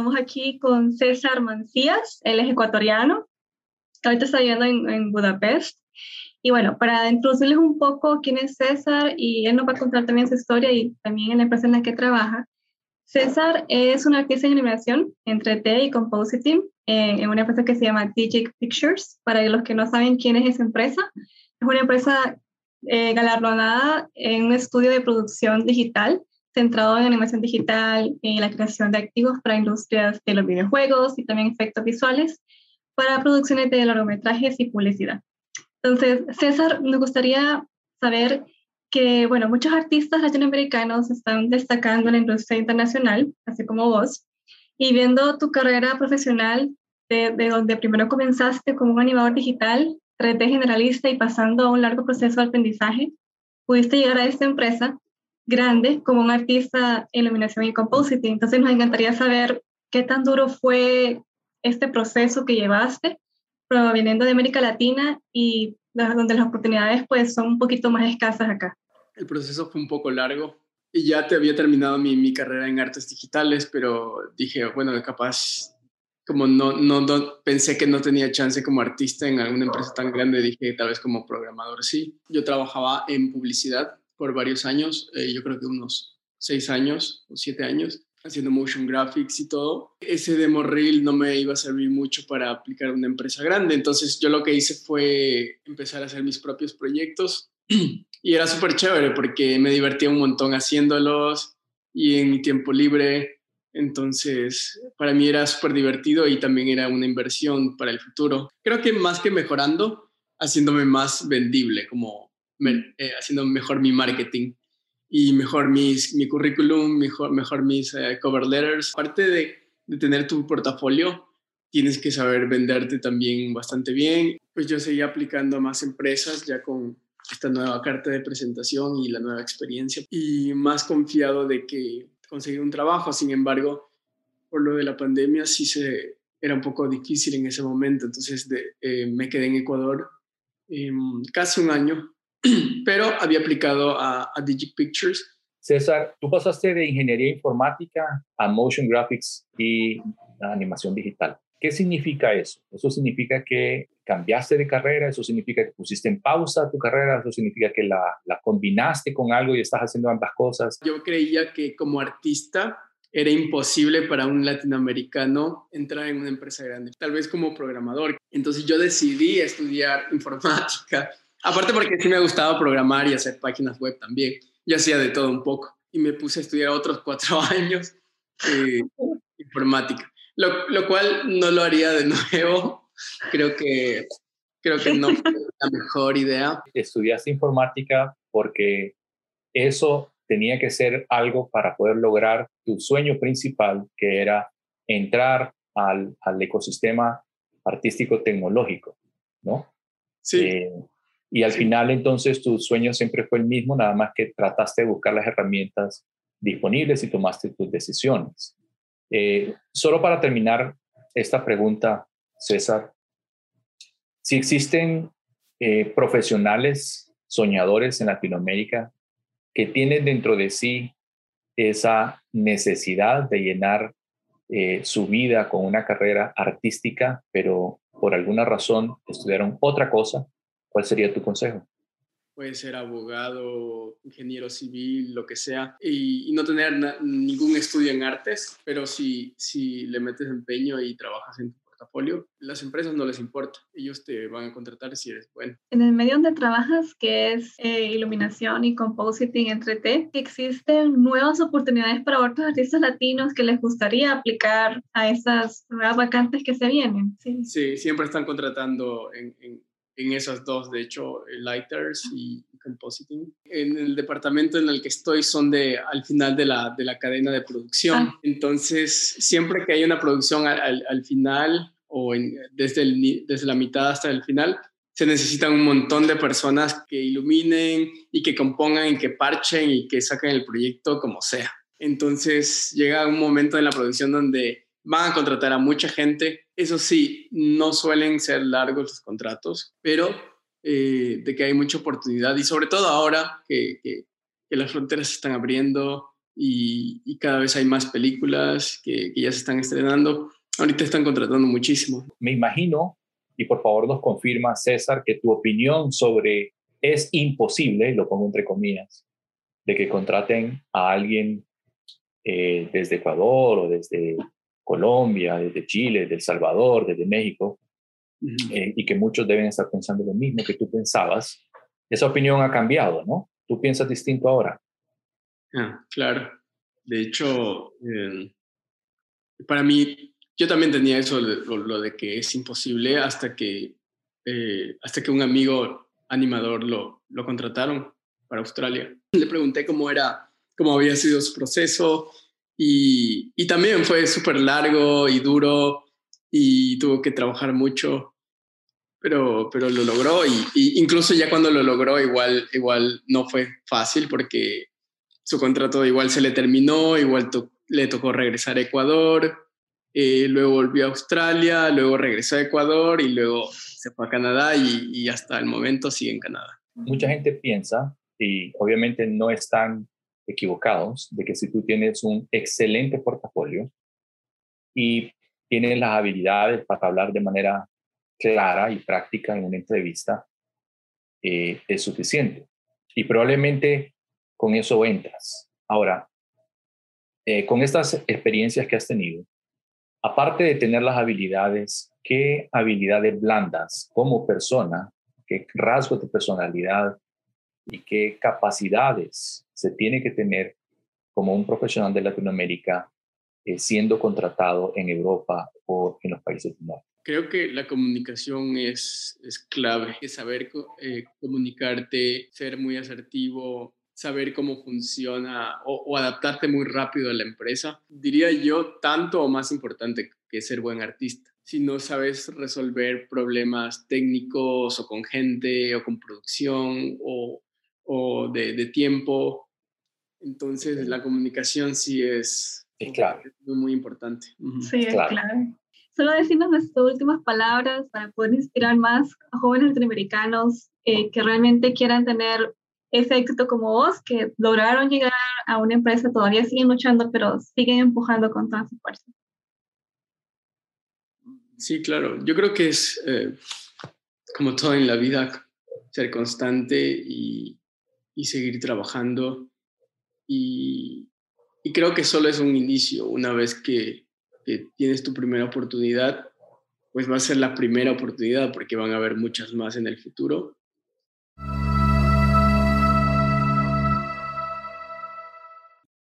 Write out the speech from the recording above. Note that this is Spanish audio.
Estamos aquí con César Mancías, él es ecuatoriano, ahorita está viviendo en, en Budapest. Y bueno, para introducirles un poco quién es César y él nos va a contar también su historia y también en la empresa en la que trabaja. César es un artista en animación entre T y compositing en, una empresa que se llama Digic Pictures. Para los que no saben quién es esa empresa, es una empresa eh, galardonada en un estudio de producción digital centrado en animación digital, en la creación de activos para industrias de los videojuegos y también efectos visuales para producciones de largometrajes y publicidad. Entonces, César, me gustaría saber que, bueno, muchos artistas latinoamericanos están destacando en la industria internacional, así como vos, y viendo tu carrera profesional, de, de donde primero comenzaste como un animador digital, 3D generalista y pasando a un largo proceso de aprendizaje, pudiste llegar a esta empresa grande como un artista en iluminación y compositing. Entonces nos encantaría saber qué tan duro fue este proceso que llevaste proveniendo de América Latina y donde las oportunidades pues son un poquito más escasas acá. El proceso fue un poco largo y ya te había terminado mi, mi carrera en artes digitales, pero dije, bueno, capaz, como no, no, no, pensé que no tenía chance como artista en alguna empresa tan grande, dije tal vez como programador sí. Yo trabajaba en publicidad por varios años, eh, yo creo que unos seis años o siete años, haciendo motion graphics y todo. Ese demo reel no me iba a servir mucho para aplicar a una empresa grande, entonces yo lo que hice fue empezar a hacer mis propios proyectos y era súper chévere porque me divertía un montón haciéndolos y en mi tiempo libre. Entonces, para mí era súper divertido y también era una inversión para el futuro. Creo que más que mejorando, haciéndome más vendible, como eh, haciendo mejor mi marketing y mejor mis, mi currículum, mejor, mejor mis eh, cover letters. Aparte de, tener tu portafolio, tienes que saber venderte también bastante bien. Pues yo seguí aplicando a más empresas ya con esta nueva carta de presentación y la nueva experiencia y más confiado de que conseguí un trabajo. Sin embargo, por lo de la pandemia sí se, era un poco difícil en ese momento. Entonces eh, me quedé en Ecuador em, casi un año pero había aplicado a, a Digic Pictures. César, tú pasaste de ingeniería informática a motion graphics y animación digital. ¿Qué significa eso? Eso significa que cambiaste de carrera, eso significa que pusiste en pausa tu carrera, eso significa que la, la combinaste con algo y estás haciendo ambas cosas. Yo creía que como artista era imposible para un latinoamericano entrar en una empresa grande, tal vez como programador. Entonces yo decidí estudiar informática Aparte porque sí me gustaba programar y hacer páginas web también. Yo hacía de todo un poco y me puse a estudiar otros cuatro años eh, informática, lo, lo, cual no lo haría de nuevo. Creo que, creo que no fue la mejor idea. Estudiaste informática porque eso tenía que ser algo para poder lograr tu sueño principal, que era entrar al, al ecosistema artístico tecnológico, ¿no? Sí. Eh, y al final entonces tu sueño siempre fue el mismo, nada más que trataste de buscar las herramientas disponibles y tomaste tus decisiones. Eh, solo para terminar esta pregunta, César, si existen eh, profesionales soñadores en Latinoamérica que tienen dentro de sí esa necesidad de llenar eh, su vida con una carrera artística, pero por alguna razón estudiaron otra cosa ¿Cuál sería tu consejo? Puede ser abogado, ingeniero civil, lo que sea, y, no tener ningún estudio en artes, pero si, si le metes empeño y trabajas en tu portafolio, las empresas no les importa, ellos te van a contratar si eres bueno. En el medio donde trabajas, que es eh, iluminación y compositing entre T, existen nuevas oportunidades para otros artistas latinos que les gustaría aplicar a esas nuevas vacantes que se vienen. Sí, sí siempre están contratando en en esas dos, de hecho, Lighters y Compositing. En el departamento en el que estoy son de al final de la, de la cadena de producción. Ah. Entonces, siempre que hay una producción al, al final o en, desde, el, desde la mitad hasta el final, se necesitan un montón de personas que iluminen y que compongan y que parchen y que saquen el proyecto como sea. Entonces llega un momento en la producción donde van a contratar a mucha gente. Eso sí, no suelen ser largos los contratos, pero eh, de que hay mucha oportunidad y sobre todo ahora que, que, las fronteras se están abriendo y, cada vez hay más películas que, que ya se están estrenando. Ahorita están contratando muchísimo. Me imagino, y por favor nos confirma César, que tu opinión sobre es imposible, lo pongo entre comillas, de que contraten a alguien eh, desde Ecuador o desde Colombia, desde Chile, desde El Salvador, desde México, eh, y que muchos deben estar pensando lo mismo que tú pensabas. Esa opinión ha cambiado, ¿no? ¿Tú piensas distinto ahora? Ah, claro. De hecho, eh, para mí, yo también tenía eso, lo, de que es imposible hasta que, hasta que un amigo animador lo, lo contrataron para Australia. Le pregunté cómo era, cómo había sido su proceso y, también fue súper largo y duro y tuvo que trabajar mucho, pero, pero lo logró y, incluso ya cuando lo logró igual, igual no fue fácil porque su contrato igual se le terminó, igual le tocó regresar a Ecuador, eh, luego volvió a Australia, luego regresó a Ecuador y luego se fue a Canadá y, y, hasta el momento sigue en Canadá. Mucha gente piensa, y obviamente no están equivocados, de que si tú tienes un excelente portafolio y tienes las habilidades para hablar de manera clara y práctica en una entrevista, eh, es suficiente. Y probablemente con eso entras. Ahora, eh, con estas experiencias que has tenido, aparte de tener las habilidades, ¿qué habilidades blandas como persona, qué rasgos de personalidad y qué capacidades se tiene que tener como un profesional de Latinoamérica eh, siendo contratado en Europa o en los países del norte? Creo que la comunicación es, es clave, es saber eh, comunicarte, ser muy asertivo, saber cómo funciona o, adaptarte muy rápido a la empresa. Diría yo, tanto o más importante que ser buen artista. Si no sabes resolver problemas técnicos o con gente o con producción o, o de, de, tiempo, entonces la comunicación sí es, es clave. muy, importante. Sí, es clave. Solo decirnos nuestras últimas palabras para poder inspirar más a jóvenes latinoamericanos eh, que realmente quieran tener ese éxito como vos, que lograron llegar a una empresa, todavía siguen luchando, pero siguen empujando con toda su fuerza. Sí, claro. Yo creo que es eh, como todo en la vida, ser constante y, y seguir trabajando. Y, creo que solo es un inicio. Una vez que, que tienes tu primera oportunidad, pues va a ser la primera oportunidad porque van a haber muchas más en el futuro